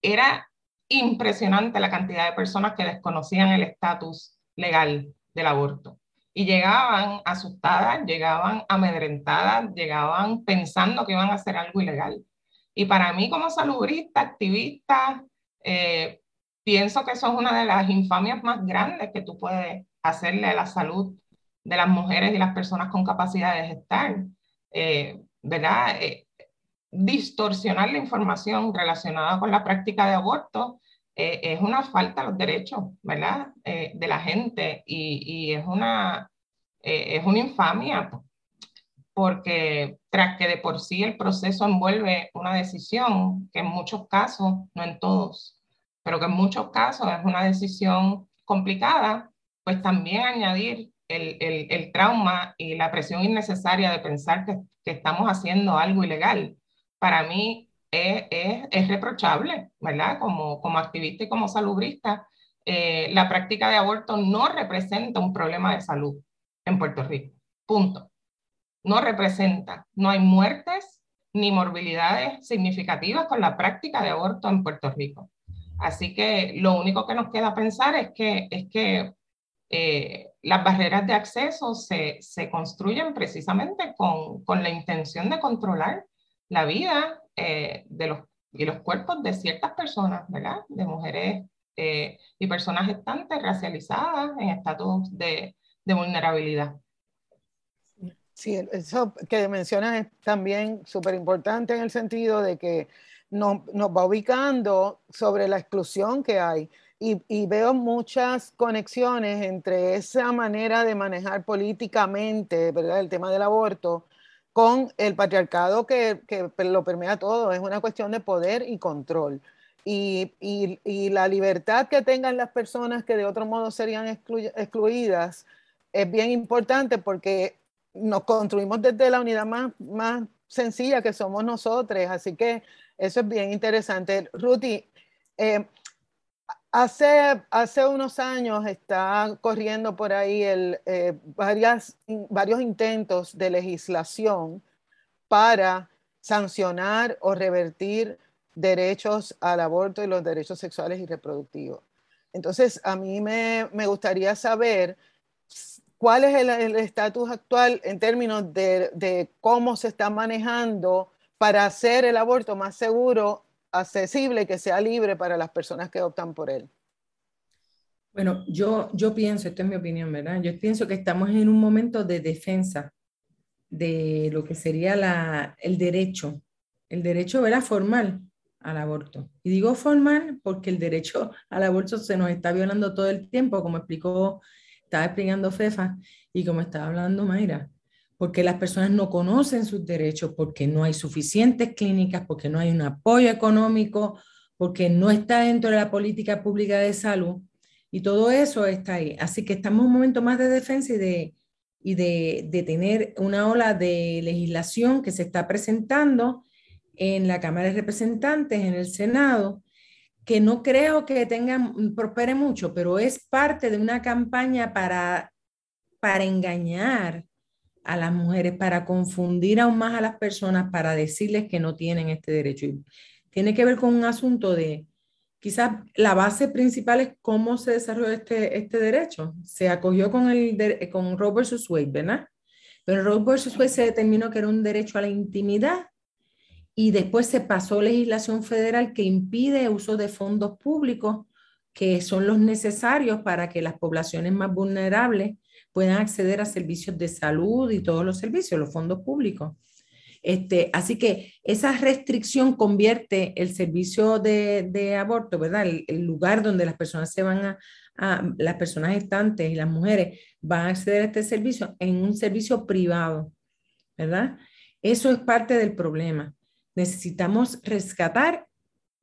era impresionante la cantidad de personas que desconocían el estatus legal del aborto. Y llegaban asustadas, llegaban amedrentadas, llegaban pensando que iban a hacer algo ilegal. Y para mí como salubrista, activista, eh, pienso que eso es una de las infamias más grandes que tú puedes hacerle a la salud de las mujeres y las personas con capacidad de gestar, eh, ¿verdad? Eh, distorsionar la información relacionada con la práctica de aborto eh, es una falta de los derechos, ¿verdad? de la gente y, y es, una, es una infamia porque tras que de por sí el proceso envuelve una decisión que en muchos casos, no en todos, pero que en muchos casos es una decisión complicada, pues también añadir el, el, el trauma y la presión innecesaria de pensar que, que estamos haciendo algo ilegal, para mí es, es, es, reprochable, ¿verdad? Como, como activista y como salubrista, eh, la práctica de aborto no representa un problema de salud en Puerto Rico. Punto. No representa. No hay muertes ni morbilidades significativas con la práctica de aborto en Puerto Rico. Así que lo único que nos queda pensar es que, es que eh, las barreras de acceso se, se construyen precisamente con, con, la intención de controlar la vida eh, de los, y los cuerpos de ciertas personas, ¿verdad? De mujeres eh, y personas gestantes racializadas en estatus de, de vulnerabilidad. Sí, eso que mencionas es también súper importante en el sentido de que nos, nos, va ubicando sobre la exclusión que hay. Y, y, veo muchas conexiones entre esa manera de manejar políticamente ¿verdad? el tema del aborto con el patriarcado que, que lo permea todo. Es una cuestión de poder y control. Y, y, la libertad que tengan las personas que de otro modo serían exclu excluidas es bien importante porque nos construimos desde la unidad más, más sencilla que somos nosotros. Así que eso es bien interesante. Ruti, eh, hace, hace unos años está corriendo por ahí el, eh, varios intentos de legislación para sancionar o revertir derechos al aborto y los derechos sexuales y reproductivos. Entonces, a mí me, me gustaría saber cuál es el estatus actual en términos de, de cómo se está manejando para hacer el aborto más seguro, accesible, que sea libre para las personas que optan por él? Bueno, yo, yo pienso, esta es mi opinión, ¿verdad? Yo pienso que estamos en un momento de defensa de lo que sería la, el derecho, el derecho ¿verdad? formal al aborto. Y digo formal porque el derecho al aborto se nos está violando todo el tiempo, como explicó, estaba explicando Fefa y como estaba hablando Mayra porque las personas no conocen sus derechos, porque no hay suficientes clínicas, porque no hay un apoyo económico, porque no está dentro de la política pública de salud y todo eso está ahí. Así que estamos en un momento más de defensa y de, y de, de tener una ola de legislación que se está presentando en la Cámara de Representantes, en el Senado, que no creo que tengan, prospere mucho, pero es parte de una campaña para, para engañar a las mujeres, para confundir aún más a las personas, para decirles que no tienen este derecho. Tiene que ver con un asunto de, quizás la base principal es cómo se desarrolló este, este derecho. Se acogió con, el, con Roe versus Wade, ¿verdad? Pero Roe versus Wade se determinó que era un derecho a la intimidad y después se pasó legislación federal que impide uso de fondos públicos que son los necesarios para que las poblaciones más vulnerables puedan acceder a servicios de salud y todos los servicios, los fondos públicos. Este, así que esa restricción convierte el servicio de, de aborto, ¿verdad? El, lugar donde las personas se van a, a, las personas gestantes y las mujeres van a acceder a este servicio en un servicio privado, ¿verdad? Eso es parte del problema. Necesitamos rescatar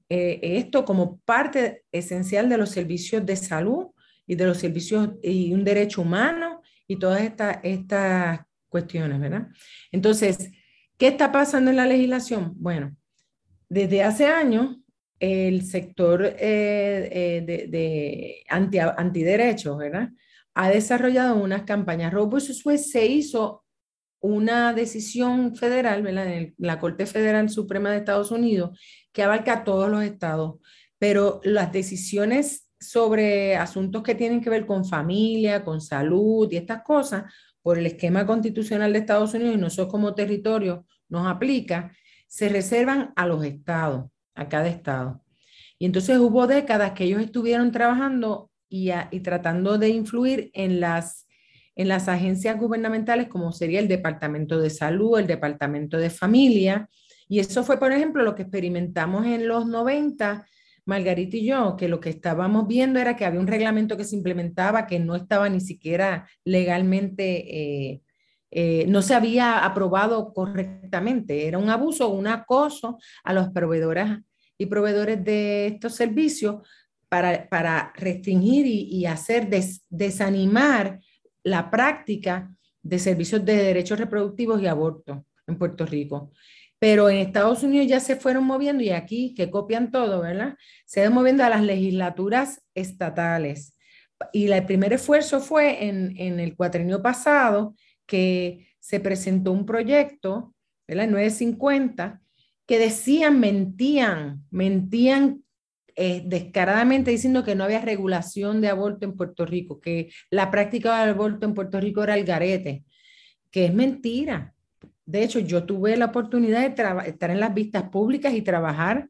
eh, esto como parte esencial de los servicios de salud y de los servicios y un derecho humano y todas estas estas cuestiones, ¿verdad? Entonces, ¿qué está pasando en la legislación? Bueno, desde hace años el sector eh, eh, de, anti, antiderechos, ¿verdad? Ha desarrollado unas campañas. Roe vs. se hizo una decisión federal, ¿verdad? En la Corte Federal Suprema de Estados Unidos, que abarca a todos los estados, pero las decisiones sobre asuntos que tienen que ver con familia, con salud y estas cosas, por el esquema constitucional de Estados Unidos y nosotros como territorio nos aplica, se reservan a los estados, a cada estado. Y entonces hubo décadas que ellos estuvieron trabajando y, y tratando de influir en las, en las agencias gubernamentales como sería el Departamento de Salud, el Departamento de Familia. Y eso fue, por ejemplo, lo que experimentamos en los 90 Margarita y yo, que lo que estábamos viendo era que había un reglamento que se implementaba que no estaba ni siquiera legalmente, eh, eh, no se había aprobado correctamente. Era un abuso, un acoso a los proveedoras y proveedores de estos servicios para, para restringir y, hacer desanimar la práctica de servicios de derechos reproductivos y aborto en Puerto Rico. Pero en Estados Unidos ya se fueron moviendo y aquí, que copian todo, ¿verdad? Se van moviendo a las legislaturas estatales. Y el primer esfuerzo fue en, en el cuatrenio pasado, que se presentó un proyecto, ¿verdad? 950, que decían, mentían, mentían eh, descaradamente diciendo que no había regulación de aborto en Puerto Rico, que la práctica del aborto en Puerto Rico era el garete, que es mentira De hecho, yo tuve la oportunidad de estar en las vistas públicas y trabajar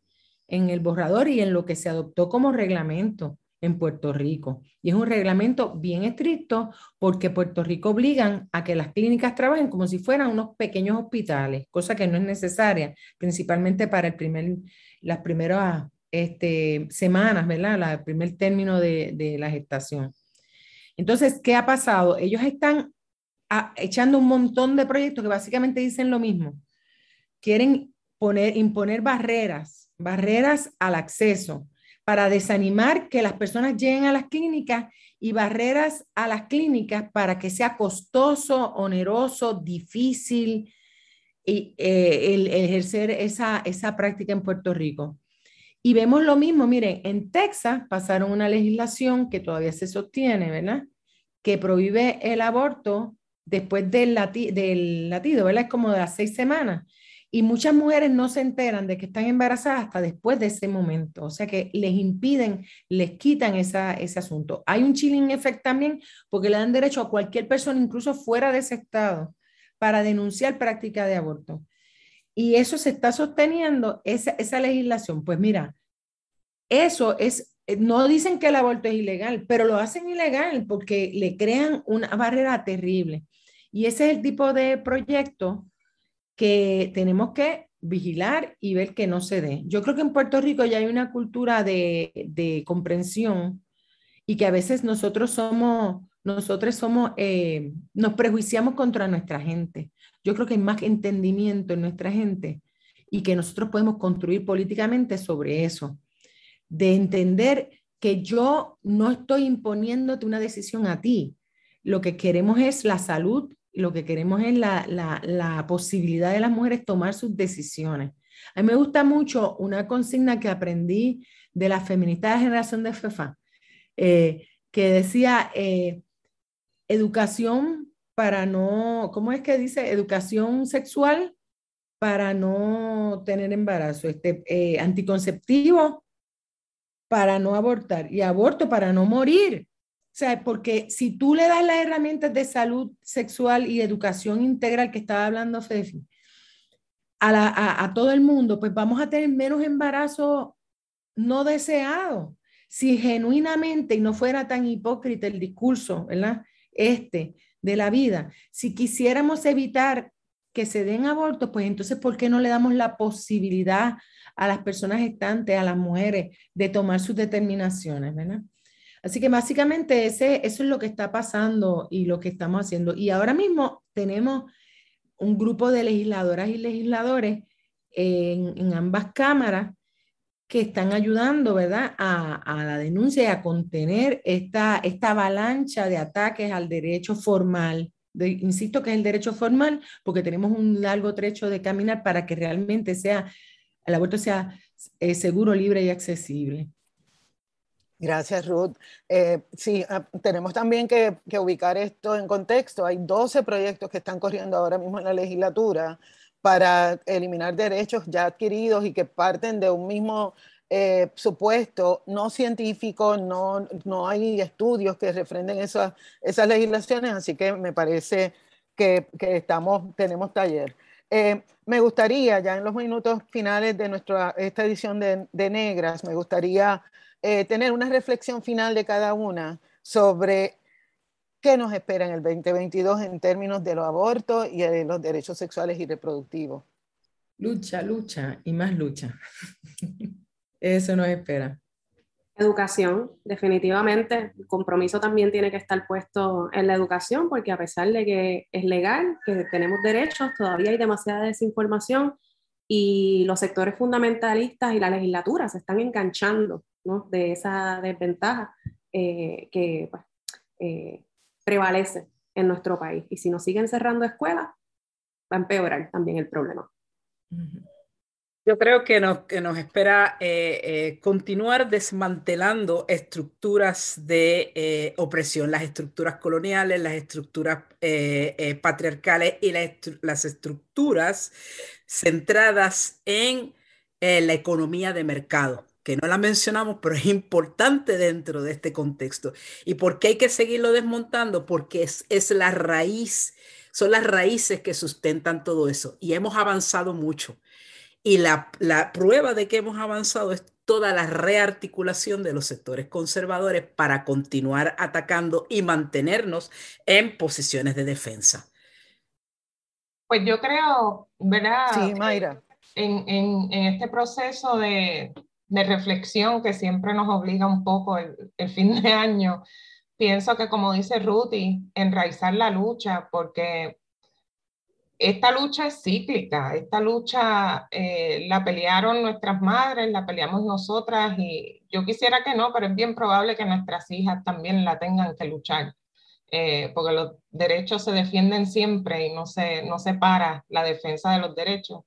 en el borrador y en lo que se adoptó como reglamento en Puerto Rico. Y es un reglamento bien estricto porque Puerto Rico obligan a que las clínicas trabajen como si fueran unos pequeños hospitales, cosa que no es necesaria, principalmente para el primer, las primeras este, semanas, ¿verdad? el primer término de, la gestación. Entonces, ¿qué ha pasado? Ellos están ah, echando un montón de proyectos que básicamente dicen lo mismo. Quieren poner, imponer barreras, barreras al acceso, para desanimar que las personas lleguen a las clínicas y barreras a las clínicas para que sea costoso, oneroso, difícil y, eh, el, ejercer esa, esa práctica en Puerto Rico. Y vemos lo mismo, miren, en Texas pasaron una legislación que todavía se sostiene, ¿verdad? Que prohíbe el aborto después del, latido, ¿verdad? Es como de las seis semanas. Y muchas mujeres no se enteran de que están embarazadas hasta después de ese momento. O sea que les impiden, les quitan esa, ese asunto. Hay un chilling effect también porque le dan derecho a cualquier persona, incluso fuera de ese estado, para denunciar práctica de aborto. Y eso se está sosteniendo, esa, esa legislación. Pues mira, eso es, no dicen que el aborto es ilegal, pero lo hacen ilegal porque le crean una barrera terrible. Y ese es el tipo de proyecto que tenemos que vigilar y ver que no se dé. Yo creo que en Puerto Rico ya hay una cultura de, de comprensión y que a veces nosotros somos, nosotros somos, eh, nos prejuiciamos contra nuestra gente. Yo creo que hay más entendimiento en nuestra gente y que nosotros podemos construir políticamente sobre eso, de entender que yo no estoy imponiéndote una decisión a ti. Lo que queremos es la salud lo que queremos es la, la, la, posibilidad de las mujeres tomar sus decisiones. A mí me gusta mucho una consigna que aprendí de la feminista de generación de FEFA, eh, que decía eh, educación para no, ¿cómo es que dice? Educación sexual para no tener embarazo, este, eh, anticonceptivo para no abortar y aborto para no morir. O sea, porque si tú le das las herramientas de salud sexual y educación integral que estaba hablando Fefi a, todo el mundo, pues vamos a tener menos embarazo no deseado. Si genuinamente y no fuera tan hipócrita el discurso, ¿verdad? Este de la vida, si quisiéramos evitar que se den abortos, pues entonces, ¿por qué no le damos la posibilidad a las personas gestantes, a las mujeres, de tomar sus determinaciones, ¿verdad? Así que básicamente ese, eso es lo que está pasando y lo que estamos haciendo. Y ahora mismo tenemos un grupo de legisladoras y legisladores en, ambas cámaras que están ayudando, ¿verdad?, a, la denuncia y a contener esta, esta avalancha de ataques al derecho formal. insisto que es el derecho formal porque tenemos un largo trecho de caminar para que realmente sea, el aborto sea eh, seguro, libre y accesible. Gracias, Ruth. Eh, sí, ah, tenemos también que, ubicar esto en contexto. Hay 12 proyectos que están corriendo ahora mismo en la legislatura para eliminar derechos ya adquiridos y que parten de un mismo eh, supuesto no científico, no, no hay estudios que refrenden esas, esas legislaciones, así que me parece que, que estamos, tenemos taller. Eh, me gustaría, ya en los minutos finales de nuestra, esta edición de, Negras, me gustaría eh, tener una reflexión final de cada una sobre qué nos espera en el 2022 en términos de los abortos y de los derechos sexuales y reproductivos. Lucha, lucha y más lucha. Eso nos espera. Educación, definitivamente. El compromiso también tiene que estar puesto en la educación, porque a pesar de que es legal, que tenemos derechos, todavía hay demasiada desinformación y los sectores fundamentalistas y la legislatura se están enganchando de esa desventaja eh, que pues, eh, prevalece en nuestro país. Y si nos siguen cerrando escuelas, va a empeorar también el problema. Yo creo que nos, que nos espera eh, continuar desmantelando estructuras de opresión, las estructuras coloniales, las estructuras patriarcales y las estructuras centradas en la economía de mercado que no la mencionamos, pero es importante dentro de este contexto. ¿Y por qué hay que seguirlo desmontando? Porque es, es la raíz son las raíces que sustentan todo eso y hemos avanzado mucho. Y la, la prueba de que hemos avanzado es toda la rearticulación de los sectores conservadores para continuar atacando y mantenernos en posiciones de defensa. Pues yo creo, ¿verdad? Sí, Mayra. En, en, en este proceso de, de, reflexión que siempre nos obliga un poco el, el, fin de año, pienso que como dice Ruti, enraizar la lucha, porque esta lucha es cíclica, esta lucha eh, la pelearon nuestras madres, la peleamos nosotras y yo quisiera que no, pero es bien probable que nuestras hijas también la tengan que luchar, eh, porque los derechos se defienden siempre y no se, no se para la defensa de los derechos.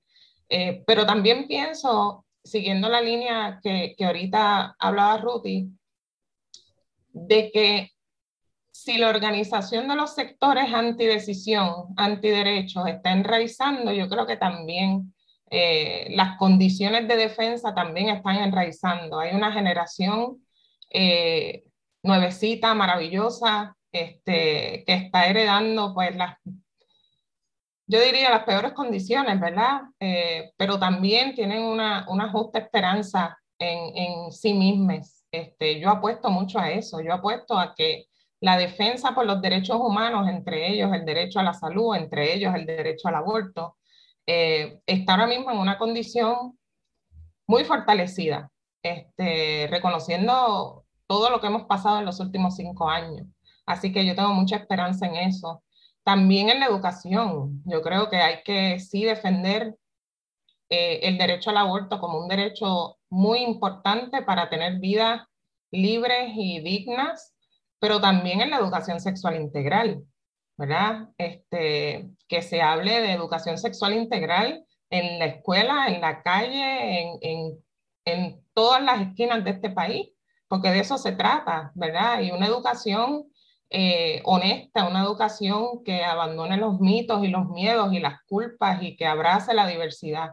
Eh, pero también pienso, siguiendo la línea que, que ahorita hablaba Ruti, de que si la organización de los sectores antidecisión, antiderechos está enraizando, yo creo que también eh, las condiciones de defensa también están enraizando. Hay una generación eh, nuevecita, maravillosa, este, que está heredando pues las, yo diría las peores condiciones, ¿verdad? Eh, pero también tienen una, una justa esperanza en, en sí mismas. Este, yo apuesto mucho a eso, yo apuesto a que la defensa por los derechos humanos, entre ellos el derecho a la salud, entre ellos el derecho al aborto, eh, está ahora mismo en una condición muy fortalecida, este, reconociendo todo lo que hemos pasado en los últimos cinco años. Así que yo tengo mucha esperanza en eso. También en la educación, yo creo que hay que sí defender eh, el derecho al aborto como un derecho muy importante para tener vidas libres y dignas pero también en la educación sexual integral, ¿verdad? Este, que se hable de educación sexual integral en la escuela, en la calle, en, en, todas las esquinas de este país, porque de eso se trata, ¿verdad? Y una educación eh, honesta, una educación que abandone los mitos y los miedos y las culpas y que abrace la diversidad.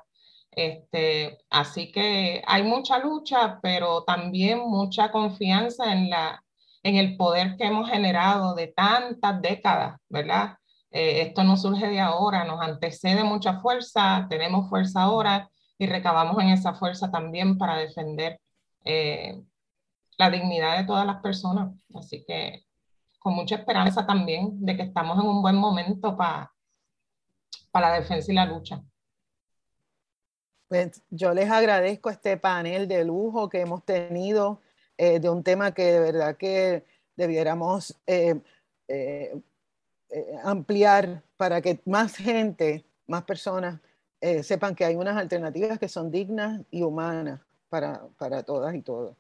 Este, así que hay mucha lucha, pero también mucha confianza en la, en el poder que hemos generado de tantas décadas, ¿verdad? Eh, esto no surge de ahora, nos antecede mucha fuerza, tenemos fuerza ahora y recabamos en esa fuerza también para defender eh, la dignidad de todas las personas. Así que con mucha esperanza también de que estamos en un buen momento para para la defensa y la lucha. Pues yo les agradezco este panel de lujo que hemos tenido eh, de un tema que de verdad que debiéramos eh, eh, ampliar para que más gente, más personas sepan que hay unas alternativas que son dignas y humanas para, para todas y todos.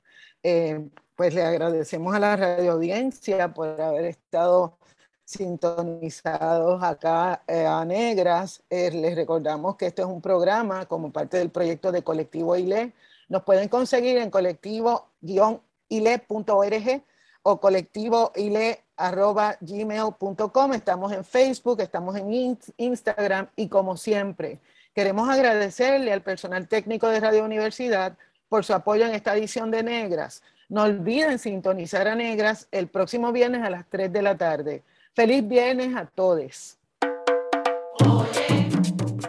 pues le agradecemos a la radio audiencia por haber estado sintonizados acá a Negras. les recordamos que esto es un programa como parte del proyecto de Colectivo ILE, nos pueden conseguir en colectivo-ile.org o colectivoile.gmail.com. Estamos en Facebook, estamos en Instagram y como siempre, queremos agradecerle al personal técnico de Radio Universidad por su apoyo en esta edición de Negras. No olviden sintonizar a Negras el próximo viernes a las 3 de la tarde. Feliz viernes a todos.